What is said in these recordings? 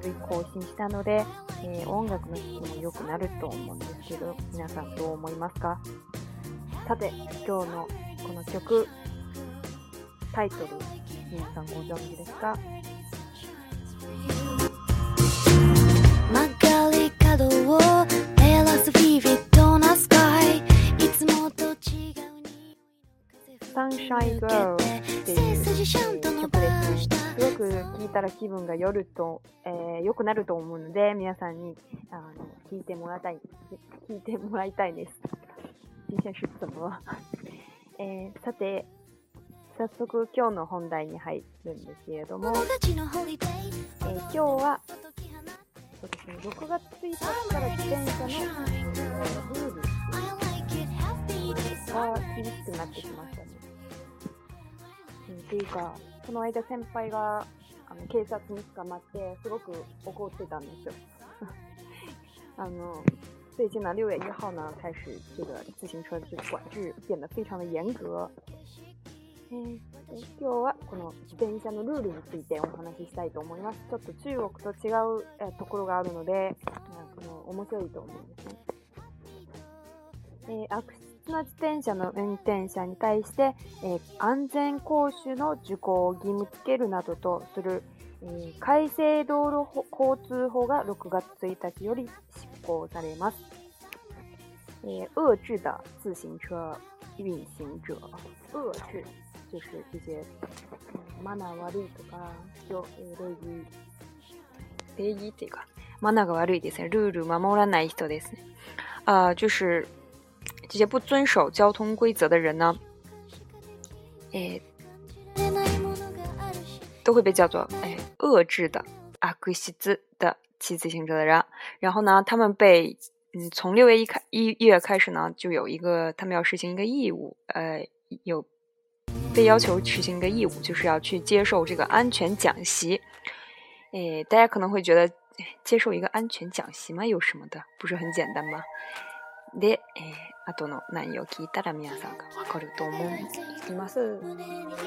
つ更新したので、えー、音楽の質も良くなると思うんですけど、皆さんどう思いますかさて、今日のこの曲、タイトル、皆さんご存知ですかたら気分がよと、えー、良くなると思うので、皆さんにあの聞いてもらいたい、聞いてもらいたいです。実際出産は。えー、さて、早速今日の本題に入るんですけれども、えー、今日は、そうですね、6月1日から自転車のルールが厳しくなってきましたね。っていうか、この間先輩があの警察に捕まってすごく怒ってたんですよ。あの最近呢，六月一号呢，开始这个自行车的这个管制变得非常的严格。え今日はこの自転車のルールについてお話ししたいと思います。ちょっと中国と違う、えところがあるので、えこの面白いと思うんですね。えー、アクシ別な自転車の運転者に対して、えー、安全講習の受講を義務付けるなどとする、えー、改正道路交通法が6月1日より執行されます。えー、遏制的自行車运行者。遏制就是这些、マナー悪いとか、えー、礼儀、礼儀っていうか、マナーが悪いですね。ルール守らない人ですね。あ、就是这些不遵守交通规则的人呢，哎，都会被叫做哎遏制的啊，规西兹的骑自行车的人。然后呢，他们被嗯，从六月一开一月开始呢，就有一个他们要实行一个义务，呃，有被要求实行一个义务，就是要去接受这个安全讲习。哎，大家可能会觉得接受一个安全讲习嘛，有什么的，不是很简单吗？で、えー、後の内容を聞いたら皆さんがわかると思います。改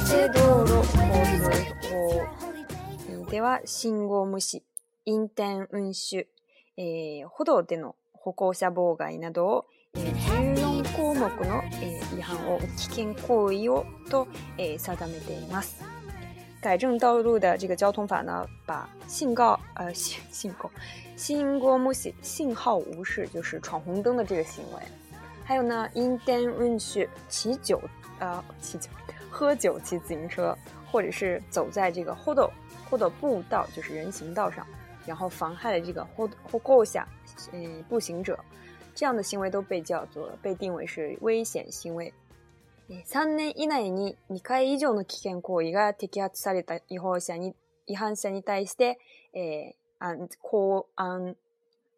正道路では信号無視、運転運手、えー、歩道での歩行者妨害などを、えー、14項目の違反を危険行為をと定めています。改正道路的这个交通法呢，把信告呃信信告号信号无视就是闯红灯的这个行为，还有呢，in dangerous 骑酒呃骑酒喝酒骑自行车，或者是走在这个 h o d o h o d o 步道就是人行道上，然后妨害了这个 h o d o h o d o 下嗯步行者。这样的行为都被叫做被定为是危险行为。3年以内に2回以上の危険行為が摘発された違法者に、違反者に対して、えー、公安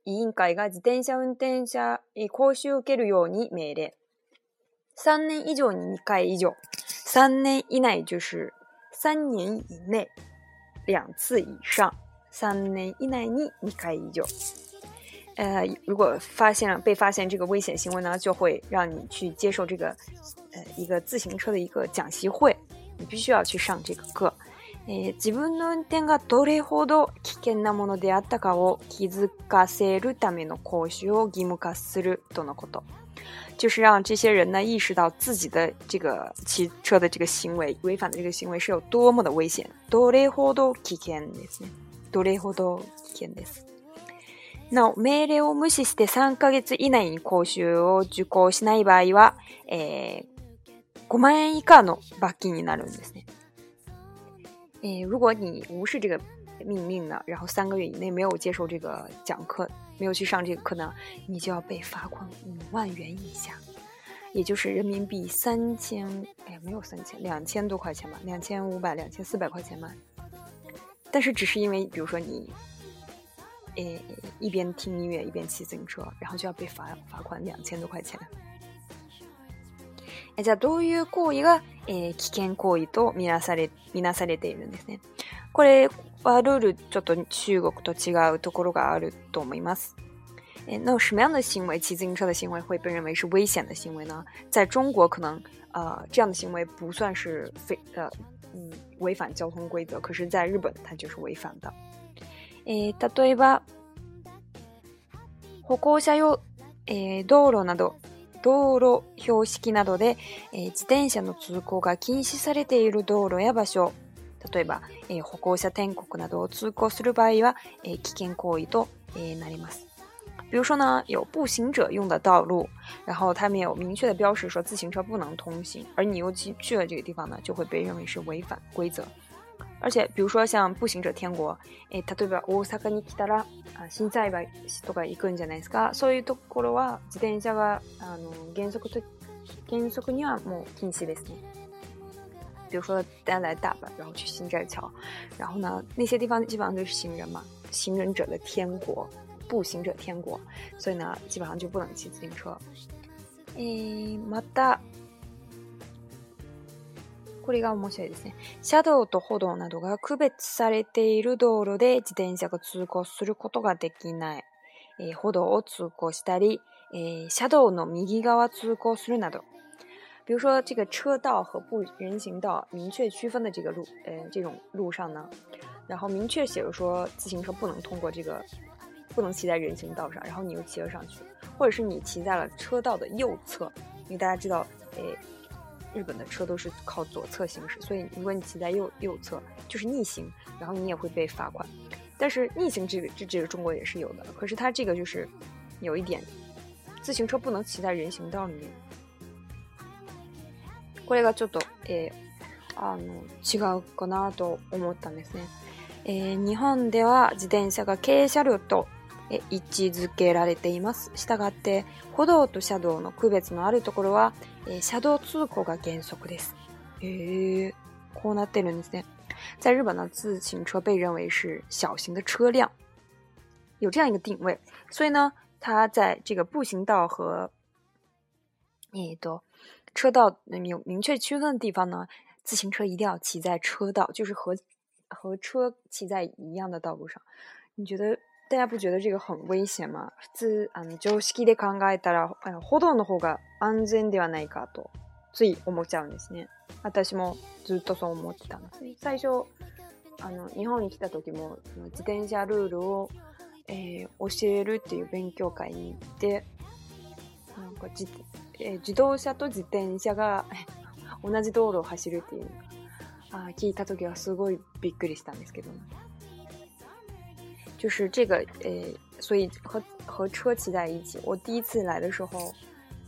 委員会が自転車運転者、講習を受けるように命令。3年以上に2回以上。三年以内就是、年以内、次以上。3年以内に2回以上。呃，如果发现被发现这个危险行为呢，就会让你去接受这个，呃，一个自行车的一个讲习会。你必须要去上这个课。え、自分の運転がどれほど危険なものであったかを気づかせるための講習を義務化するとのこと就是让这些人呢意识到自己的这个骑车的这个行为，违反的这个行为是有多么的危险。どれほど危険ですね。どれほど危険です。なお命令を無視して三ヶ月以内に講習を受講しない場合は、五万円以下の罰金になるんですね。嗯，如果你无视这个命令呢，然后三个月以内没有接受这个讲课，没有去上这个课呢，你就要被罚款五万元以下，也就是人民币三千，哎，没有三千，两千多块钱吧，两千五百、两千四百块钱吧。但是只是因为，比如说你。诶，一边听音乐一边骑自行车，然后就要被罚罚款两千多块钱。え、どううえ、危険行為とみなされ、みなされているんですね。これはルールちょっと中国と違うところがあると思います。え、那什么样的行为，骑自行车的行为会被认为是危险的行为呢？在中国可能，呃，这样的行为不算是非，呃，嗯，违反交通规则。可是，在日本，它就是违反的。えー、例えば、歩行者用、えー、道路など、道路標識などで、えー、自転車の通行が禁止されている道路や場所、例えば、えー、歩行者天国などを通行する場合は、えー、危険行為と、えー、なります。比如说呢，有步行者用的道路，然后他们有明确的标识说自行车不能通行，而你又去去了这个地方呢，就会被认为是违反规则。而且，比如说像步行者天国，诶，例えば大阪に来たら、あ、新大阪とか行くじゃないですか？そういうところは自転車はあの原則と原則にはもう禁止ですね。比如说大家来大阪，然后去新斋桥，然后呢，那些地方基本上都是行人嘛，行人者的天国，步行者天国，所以呢，基本上就不能骑自行车。诶，また。これが面白いですね。車道と歩道などが区別されている道路で自転車が通行することができない。えー、歩道を通行したり、えー、車道の右側通行するなど。比如说这个车道和不人行道明确区分的这个路，呃，这种路上呢，然后明确写着说自行车不能通过这个，不能骑在人行道上，然后你又骑了上去，或者是你骑在了车道的右侧，因为大家知道，诶、呃。日本的车都是靠左侧行驶，所以如果你骑在右右侧就是逆行，然后你也会被罚款。但是逆行这个这这个中国也是有的，可是它这个就是有一点，自行车不能骑在人行道里面。过了就懂诶，あの違うかなと思ったんですね。え、日本では自転車が軽車両と。え位置づけられています。したがって、歩道と車道の区別のあるところは、車道通行が原則です。へえ、こうなってるんですね。在日本呢，自行车被认为是小型的车辆，有这样一个定位，所以呢，它在这个步行道和那个车道有明确区分的地方呢，自行车一定要骑在车道，就是和和车骑在一样的道路上。你觉得大家不觉得这个很危险吗？普通あの常識で考えたら、歩道の方が安全ではないかとつい思っちゃうんですね。私もずっとそう思ってたんです。最初あの日本に来た時も自転車ルールを、えー、教えるっていう勉強会に行ってなんか自,、えー、自動車と自転車が 同じ道路を走るっていうあ聞いた時はすごいびっくりしたんですけど、ね、就是这个，诶，所以和和车骑在一起。我第一次来的时候，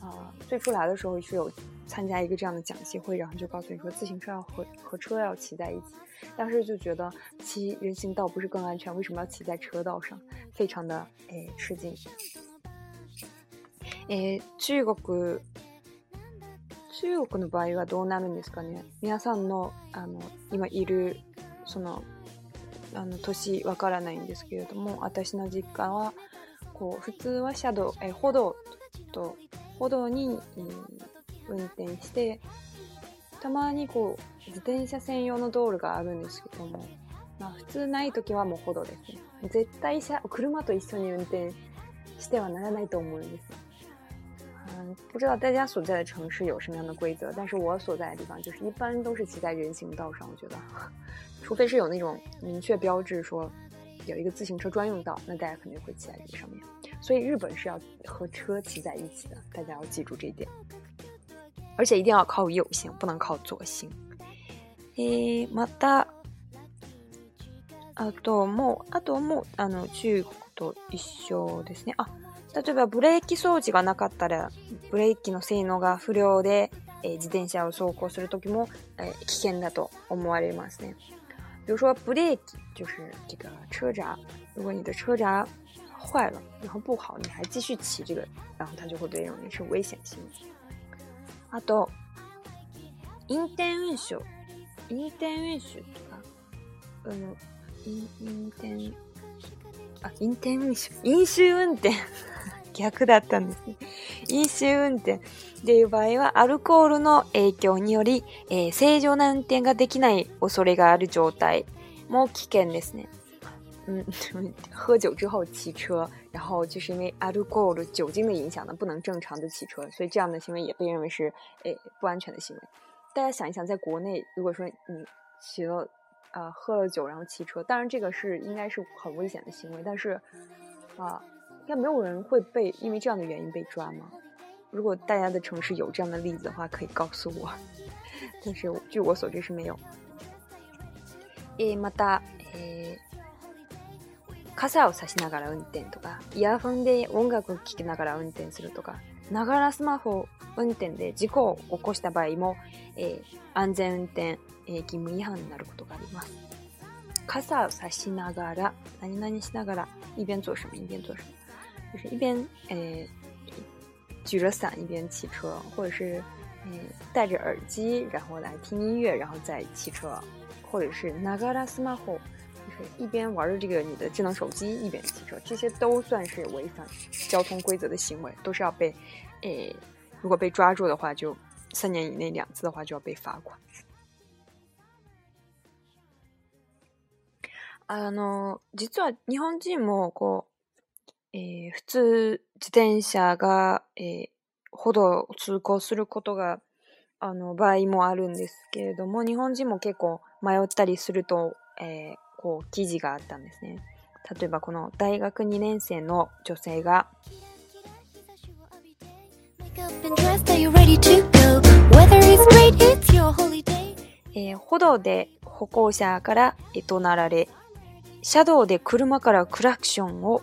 啊，最初来的时候是有参加一个这样的讲习会，然后就告诉你说自行车要和和车要骑在一起。当时就觉得骑人行道不是更安全？为什么要骑在车道上？非常的诶吃惊。诶，中国，中国合はどうなるんですかね？皆さんのあの今いるその。あの年わからないんですけれども私の実家はこう普通は車道え歩道と歩道に、運転してたまにこう自転車専用の道路があるんですけども、まあ、普通ない時はもう歩道ですね絶対車車と一緒に運転してはならないと思うんです。嗯，不知道大家所在的城市有什么样的规则，但是我所在的地方就是一般都是骑在人行道上，我觉得除非是有那种明确标志说有一个自行车专用道，那大家肯定会骑在上面。所以日本是要和车骑在一起的，大家要记住这一点。而且一定要靠右行，不能靠左行。诶么的，あともあともあの中国と一緒ですね。あ、例えばブレーキ掃除がなかったらブレーキの性能が不良で自転車を走行する時も危険だと思われますね。比如说，blade 就是这个车闸，如果你的车闸坏了，然后不好，你还继续骑这个，然后它就会被认为是个危险行为。あと、引転運転、引転運転とか、うん、引引転、あ、引転運転、引転運転、逆だったんですね。飲酒運転ていう場合はアルコールの影響により正常な運転ができない恐れがある状態も危険ですね。嗯，喝酒之后骑车，然后就是因为 alcohol 酒精的影响呢，不能正常的骑车，所以这样的行为也被认为是诶不安全的行为。大家想一想，在国内如果说你骑了呃喝了酒然后骑车，当然这个是应该是很危险的行为，但是啊。应该没有人会被因为这样的原因被抓吗？如果大家的城市有这样的例子的话，可以告诉我。但是据我所知是没有。えー、また、えー、傘を差しながら運転とか、イヤホンで音楽を聴きながら運転するとか、ながらスマホ運転で事故を起こした場合も、えー、安全運転、えー、義務違反になることがあります。傘を差しながら、何々しながら、一边做什么一边做什么。就是一边诶，举着伞一边骑车，或者是嗯戴着耳机然后来听音乐，然后再骑车，或者是那个拉斯马霍，就是一边玩着这个你的智能手机一边骑车，这些都算是违反交通规则的行为，都是要被诶，如果被抓住的话，就三年以内两次的话就要被罚款。あの実は日本人もこう。えー、普通、自転車が、えー、歩道を通行することが、あの、場合もあるんですけれども、日本人も結構迷ったりすると、えー、こう、記事があったんですね。例えば、この大学2年生の女性が、えー、歩道で歩行者から怒鳴られ、車道で車からクラクションを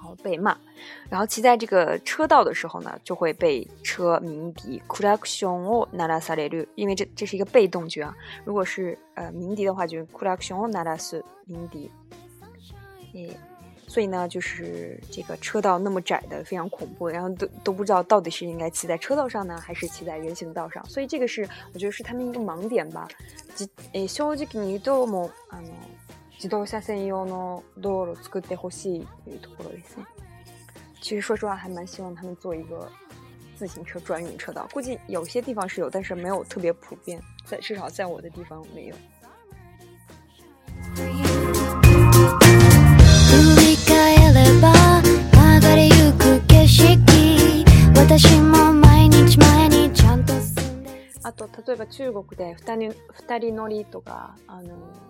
然后被骂，然后骑在这个车道的时候呢，就会被车鸣笛。因为这这是一个被动句啊，如果是呃鸣笛的话，就是。所以呢，就是这个车道那么窄的，非常恐怖，然后都都不知道到底是应该骑在车道上呢，还是骑在人行道上。所以这个是我觉得是他们一个盲点吧。其实说实话，还蛮希望他们做一个自行车专用车道。估计有些地方是有，但是没有特别普遍，在至少在我的地方没有。中国，人、人乗りとかあの。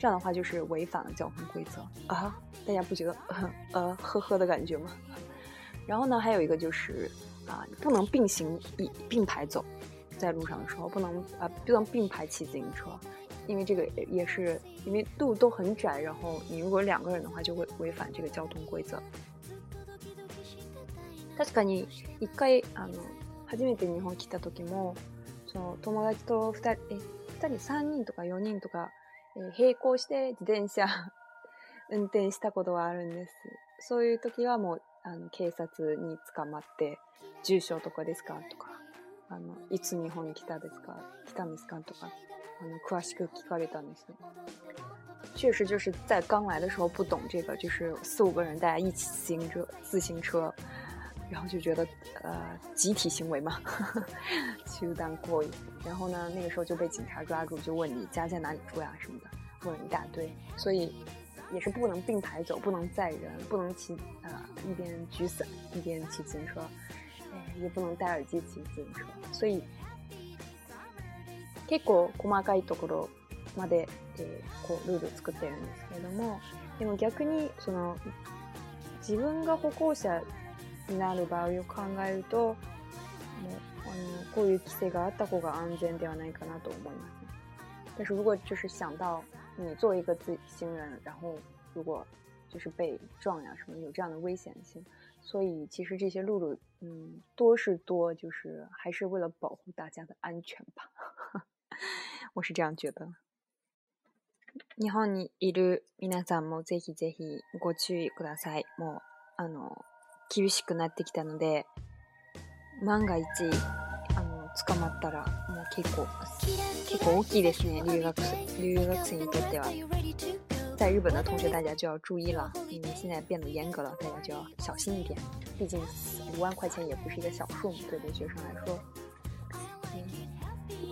这样的话就是违反了交通规则啊！大家不觉得 呃呵呵的感觉吗？然后呢，还有一个就是啊，你不能并行并并排走，在路上的时候不能啊不能并排骑自行车，因为这个也是因为路都很窄，然后你如果两个人的话就会违反这个交通规则。但是，当你一开啊，他这边在日本去的，时候，从，朋友和，两，呃，两，三，人，或者四，人，或者。並行して自転車 運転したことはあるんです。そういう時はもう、あの、警察に捕まって、住所とかですかとか、あの、いつ日本に来たですか来たんですかとか、あの、詳しく聞かれたんですよ。确实就是在刚来的时候不懂这个，就是四五个人大家一起自行车自行车，然后就觉得，呃，集体行为嘛，就 当过瘾。然后呢，那个时候就被警察抓住，就问你家在哪里住呀什么的，问了一大堆。所以，也是不能并排走，不能载人，不能骑，呃，一边举伞一边骑自行车，也不能戴耳机骑自行车。所以，結構細微的規則，所以，規則。なる場合を考えると、もうあのこういう規制があった方が安全ではないかなと思います。但是如果就是想到你作为一个自行人，然后如果就是被撞呀什么，有这样的危险性，所以其实这些路路嗯多是多，就是还是为了保护大家的安全吧。我是这样觉得。日本にいる皆さんもぜひぜひご注意ください。もうあの。厳しくなってきたので万が一あの捕まったらもう結構結構大きいですね留学留学生にとっては。在日本の同学大家就要注意了，因为现在变得严格了，大家就要小心一点。毕竟五万块钱也不是一个小数目，对留学生来说。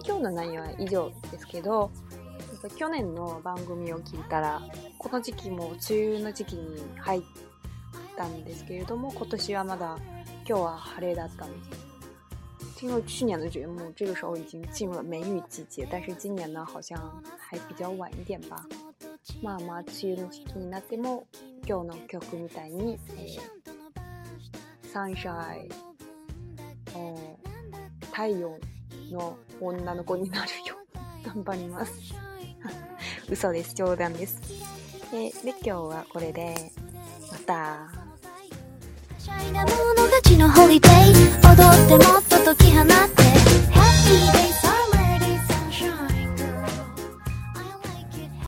今日の内容は以上ですけど、去年の番組を聞いたら、この時期も梅雨の時期に入って。たんですけれども，今年はまだ今日は晴れだったんです。听了去年的节目，这个时候已经进入了梅雨季节，但是今年呢，好像还比较晚一点吧。まあまあ梅雨の日になっても今日の曲みたいに、えー、サンシャイ、えー、太陽の女の子になるよう頑張ります。嘘です、冗談です。えー、で今日はこれでまた。のホリデー踊ってもっと解き放ってハッピーデイ